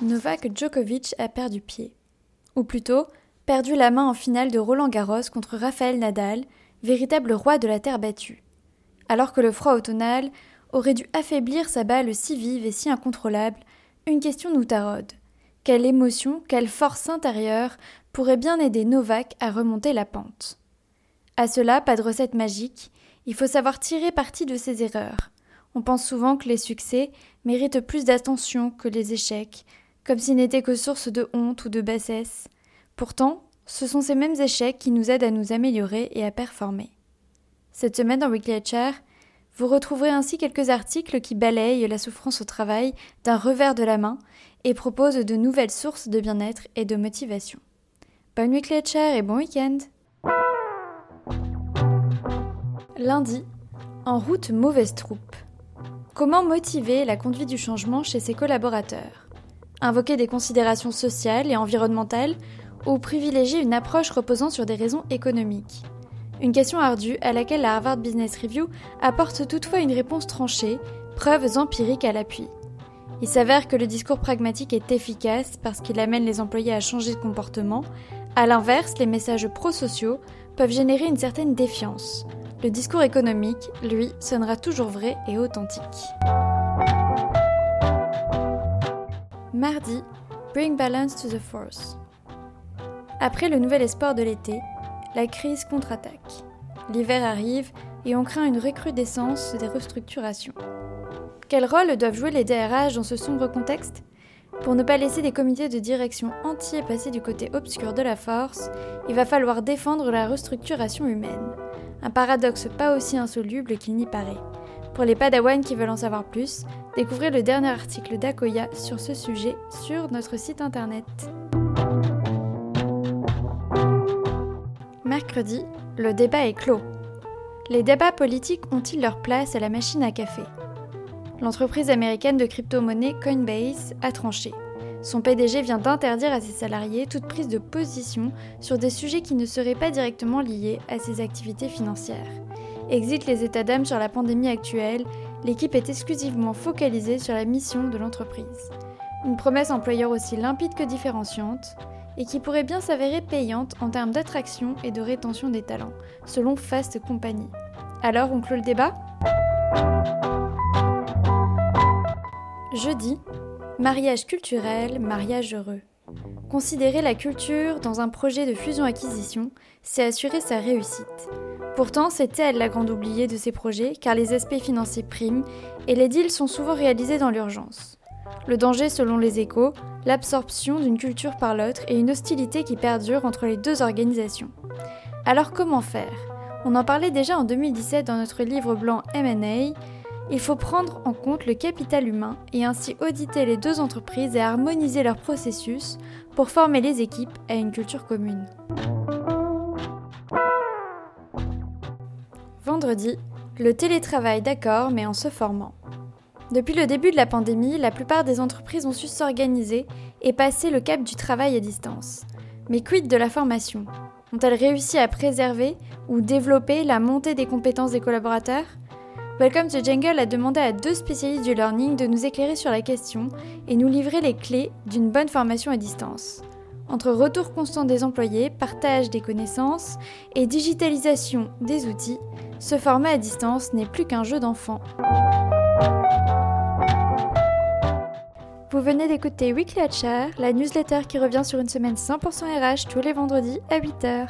Novak Djokovic a perdu pied. Ou plutôt, perdu la main en finale de Roland Garros contre Rafael Nadal, véritable roi de la terre battue. Alors que le froid automnal aurait dû affaiblir sa balle si vive et si incontrôlable, une question nous taraude. Quelle émotion, quelle force intérieure pourrait bien aider Novak à remonter la pente? À cela, pas de recette magique, il faut savoir tirer parti de ses erreurs. On pense souvent que les succès méritent plus d'attention que les échecs, comme s'ils n'étaient que source de honte ou de bassesse. Pourtant, ce sont ces mêmes échecs qui nous aident à nous améliorer et à performer. Cette semaine dans Weekly HR, vous retrouverez ainsi quelques articles qui balayent la souffrance au travail d'un revers de la main et proposent de nouvelles sources de bien-être et de motivation. Bonne Weekly HR et bon week-end Lundi, en route mauvaise troupe. Comment motiver la conduite du changement chez ses collaborateurs? Invoquer des considérations sociales et environnementales ou privilégier une approche reposant sur des raisons économiques Une question ardue à laquelle la Harvard Business Review apporte toutefois une réponse tranchée, preuves empiriques à l'appui. Il s'avère que le discours pragmatique est efficace parce qu'il amène les employés à changer de comportement. À l'inverse, les messages prosociaux peuvent générer une certaine défiance. Le discours économique, lui, sonnera toujours vrai et authentique. Mardi, Bring Balance to the Force. Après le nouvel espoir de l'été, la crise contre-attaque. L'hiver arrive et on craint une recrudescence des restructurations. Quel rôle doivent jouer les DRH dans ce sombre contexte? Pour ne pas laisser des comités de direction entiers passer du côté obscur de la force, il va falloir défendre la restructuration humaine. Un paradoxe pas aussi insoluble qu'il n'y paraît. Pour les padawans qui veulent en savoir plus, découvrez le dernier article d'Akoya sur ce sujet sur notre site internet. Mercredi, le débat est clos. Les débats politiques ont-ils leur place à la machine à café? L'entreprise américaine de crypto-monnaie Coinbase a tranché. Son PDG vient d'interdire à ses salariés toute prise de position sur des sujets qui ne seraient pas directement liés à ses activités financières. Exit les états d'âme sur la pandémie actuelle, l'équipe est exclusivement focalisée sur la mission de l'entreprise. Une promesse employeur aussi limpide que différenciante, et qui pourrait bien s'avérer payante en termes d'attraction et de rétention des talents, selon Fast Company. Alors, on clôt le débat? Jeudi, mariage culturel, mariage heureux. Considérer la culture dans un projet de fusion-acquisition, c'est assurer sa réussite. Pourtant, c'est elle la grande oubliée de ces projets, car les aspects financiers priment et les deals sont souvent réalisés dans l'urgence. Le danger, selon les échos, l'absorption d'une culture par l'autre et une hostilité qui perdure entre les deux organisations. Alors comment faire? On en parlait déjà en 2017 dans notre livre blanc MA. Il faut prendre en compte le capital humain et ainsi auditer les deux entreprises et harmoniser leurs processus pour former les équipes à une culture commune. Le télétravail d'accord mais en se formant. Depuis le début de la pandémie, la plupart des entreprises ont su s'organiser et passer le cap du travail à distance. Mais quid de la formation? Ont-elles réussi à préserver ou développer la montée des compétences des collaborateurs? Welcome to Jungle a demandé à deux spécialistes du learning de nous éclairer sur la question et nous livrer les clés d'une bonne formation à distance. Entre retour constant des employés, partage des connaissances et digitalisation des outils, ce format à distance n'est plus qu'un jeu d'enfant. Vous venez d'écouter Weekly HR, la newsletter qui revient sur une semaine 100% RH tous les vendredis à 8h.